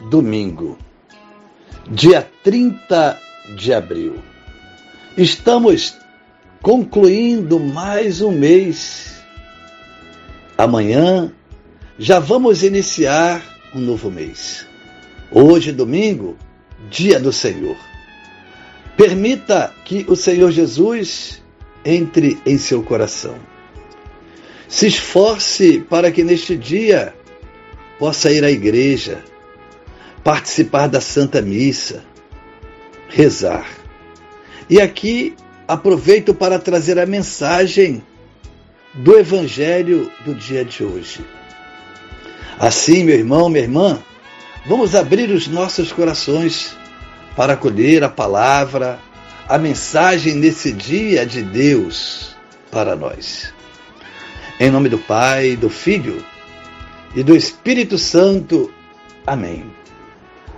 domingo, dia 30 de abril. Estamos concluindo mais um mês. Amanhã já vamos iniciar um novo mês. Hoje, domingo, dia do Senhor. Permita que o Senhor Jesus entre em seu coração. Se esforce para que neste dia possa ir à igreja, participar da Santa Missa, rezar. E aqui aproveito para trazer a mensagem do Evangelho do dia de hoje. Assim, meu irmão, minha irmã, vamos abrir os nossos corações para acolher a palavra, a mensagem nesse dia de Deus para nós. Em nome do Pai, do Filho e do Espírito Santo. Amém.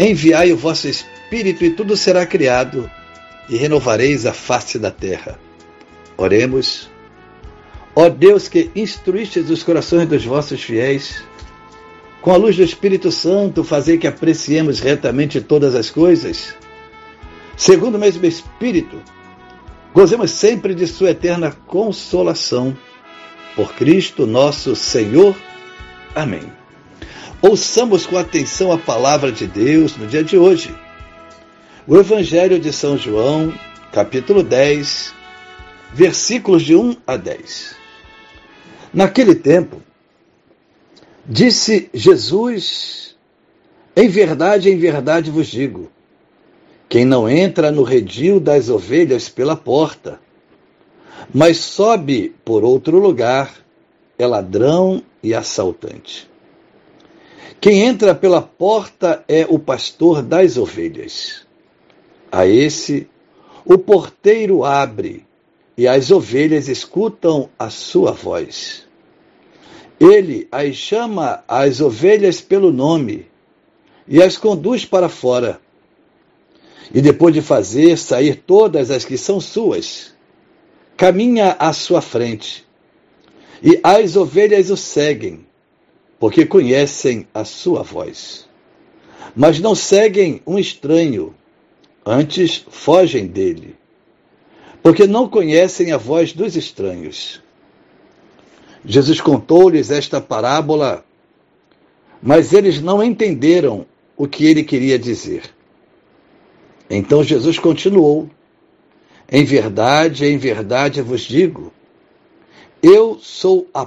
Enviai o vosso Espírito e tudo será criado e renovareis a face da terra. Oremos. Ó Deus que instruístes os corações dos vossos fiéis, com a luz do Espírito Santo, fazei que apreciemos retamente todas as coisas, segundo o mesmo Espírito, gozemos sempre de Sua eterna consolação. Por Cristo nosso Senhor. Amém. Ouçamos com atenção a palavra de Deus no dia de hoje o Evangelho de São João, capítulo 10, versículos de 1 a 10. Naquele tempo, disse Jesus: Em verdade, em verdade vos digo, quem não entra no redil das ovelhas pela porta, mas sobe por outro lugar, é ladrão e assaltante. Quem entra pela porta é o pastor das ovelhas. A esse, o porteiro abre e as ovelhas escutam a sua voz. Ele as chama as ovelhas pelo nome e as conduz para fora. E depois de fazer sair todas as que são suas, caminha à sua frente. E as ovelhas o seguem, porque conhecem a sua voz. Mas não seguem um estranho, Antes, fogem dele, porque não conhecem a voz dos estranhos. Jesus contou-lhes esta parábola, mas eles não entenderam o que ele queria dizer. Então Jesus continuou: Em verdade, em verdade vos digo, eu sou a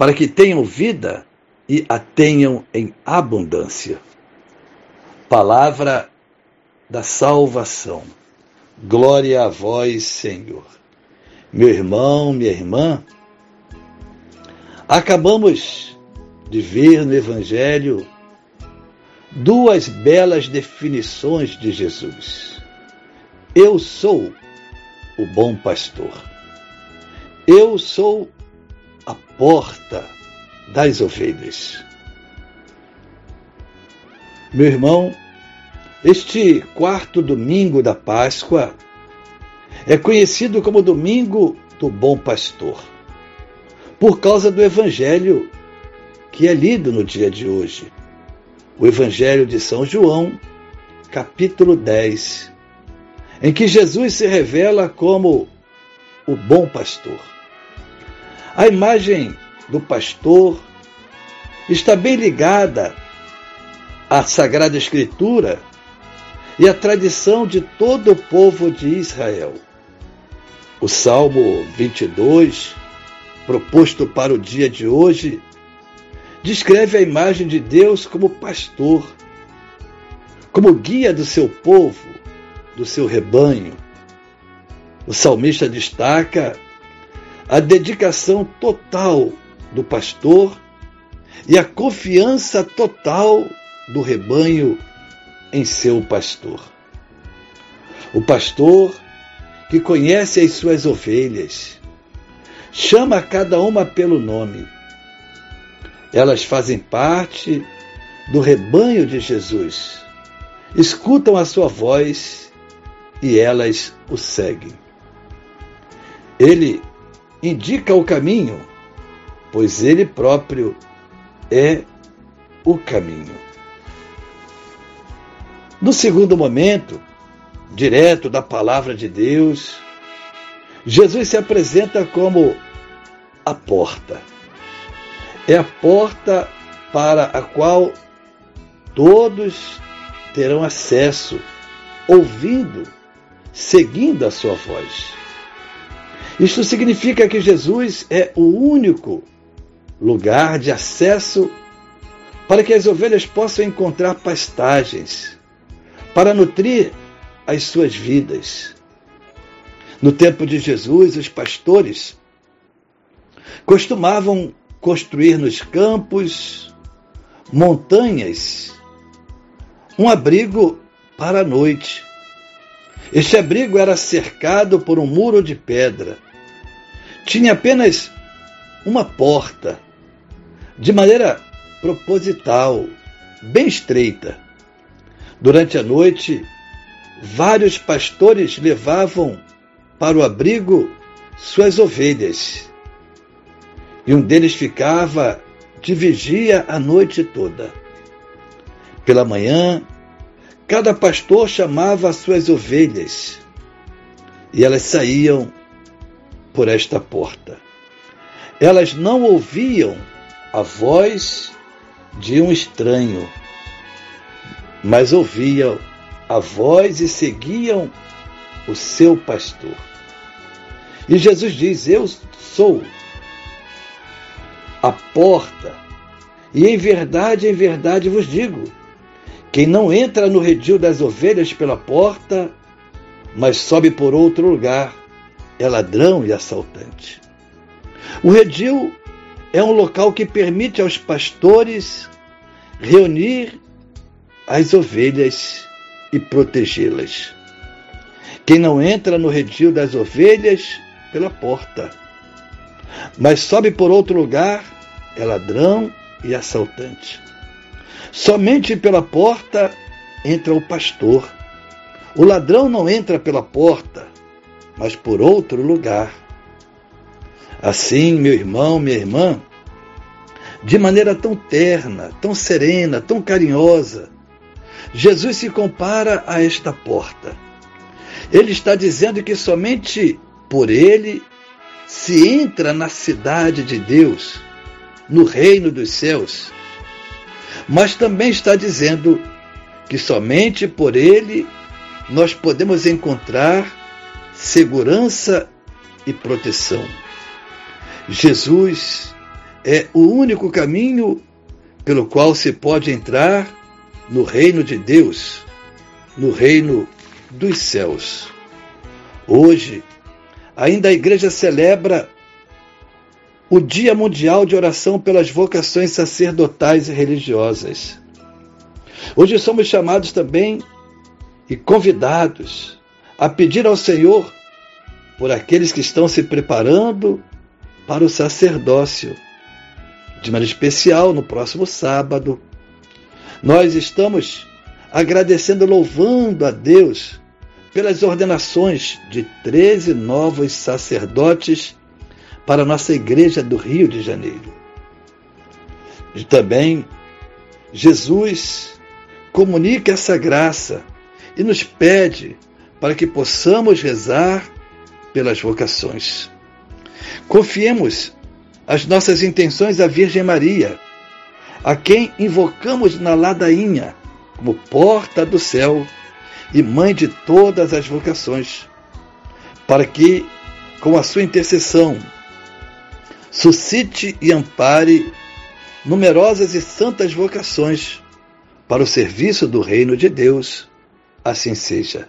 para que tenham vida e a tenham em abundância. Palavra da salvação. Glória a vós, Senhor. Meu irmão, minha irmã, acabamos de ver no Evangelho duas belas definições de Jesus. Eu sou o bom pastor. Eu sou a porta das ovelhas. Meu irmão, Este quarto domingo da Páscoa é conhecido como Domingo do Bom Pastor, por causa do Evangelho que é lido no dia de hoje. O Evangelho de São João, capítulo 10, em que Jesus se revela como o bom pastor. A imagem do pastor está bem ligada à Sagrada Escritura e à tradição de todo o povo de Israel. O Salmo 22, proposto para o dia de hoje, descreve a imagem de Deus como pastor, como guia do seu povo, do seu rebanho. O salmista destaca a dedicação total do pastor e a confiança total do rebanho em seu pastor. O pastor que conhece as suas ovelhas, chama cada uma pelo nome. Elas fazem parte do rebanho de Jesus, escutam a sua voz e elas o seguem. Ele indica o caminho, pois ele próprio é o caminho. No segundo momento, direto da palavra de Deus, Jesus se apresenta como a porta. É a porta para a qual todos terão acesso, ouvindo, seguindo a sua voz. Isto significa que Jesus é o único lugar de acesso para que as ovelhas possam encontrar pastagens, para nutrir as suas vidas. No tempo de Jesus, os pastores costumavam construir nos campos, montanhas, um abrigo para a noite. Este abrigo era cercado por um muro de pedra. Tinha apenas uma porta, de maneira proposital, bem estreita. Durante a noite, vários pastores levavam para o abrigo suas ovelhas. E um deles ficava de vigia a noite toda. Pela manhã, cada pastor chamava as suas ovelhas e elas saíam por esta porta. Elas não ouviam a voz de um estranho, mas ouviam a voz e seguiam o seu pastor. E Jesus diz: Eu sou a porta, e em verdade, em verdade vos digo: quem não entra no redil das ovelhas pela porta, mas sobe por outro lugar, é ladrão e assaltante. O redil é um local que permite aos pastores reunir as ovelhas e protegê-las. Quem não entra no redil das ovelhas pela porta, mas sobe por outro lugar é ladrão e assaltante. Somente pela porta entra o pastor. O ladrão não entra pela porta, mas por outro lugar. Assim, meu irmão, minha irmã, de maneira tão terna, tão serena, tão carinhosa, Jesus se compara a esta porta. Ele está dizendo que somente por ele se entra na cidade de Deus, no reino dos céus. Mas também está dizendo que somente por ele nós podemos encontrar segurança e proteção. Jesus é o único caminho pelo qual se pode entrar no reino de Deus, no reino dos céus. Hoje, ainda a igreja celebra o Dia Mundial de Oração pelas Vocações Sacerdotais e Religiosas. Hoje somos chamados também e convidados a pedir ao Senhor por aqueles que estão se preparando para o sacerdócio. De maneira especial, no próximo sábado, nós estamos agradecendo, louvando a Deus pelas ordenações de 13 novos sacerdotes para a nossa igreja do Rio de Janeiro. E também Jesus comunica essa graça e nos pede para que possamos rezar pelas vocações. Confiemos as nossas intenções à Virgem Maria, a quem invocamos na ladainha como porta do céu e mãe de todas as vocações, para que, com a sua intercessão, suscite e ampare numerosas e santas vocações para o serviço do reino de Deus. Assim seja.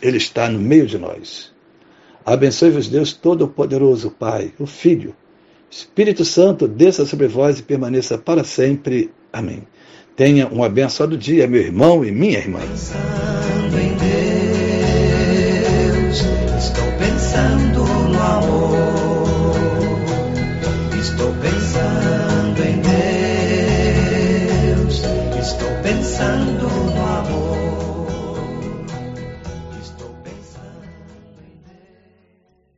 Ele está no meio de nós. Abençoe-vos, Deus Todo-Poderoso, Pai, o Filho, Espírito Santo, desça sobre vós e permaneça para sempre. Amém. Tenha um abençoado dia, meu irmão e minha irmã.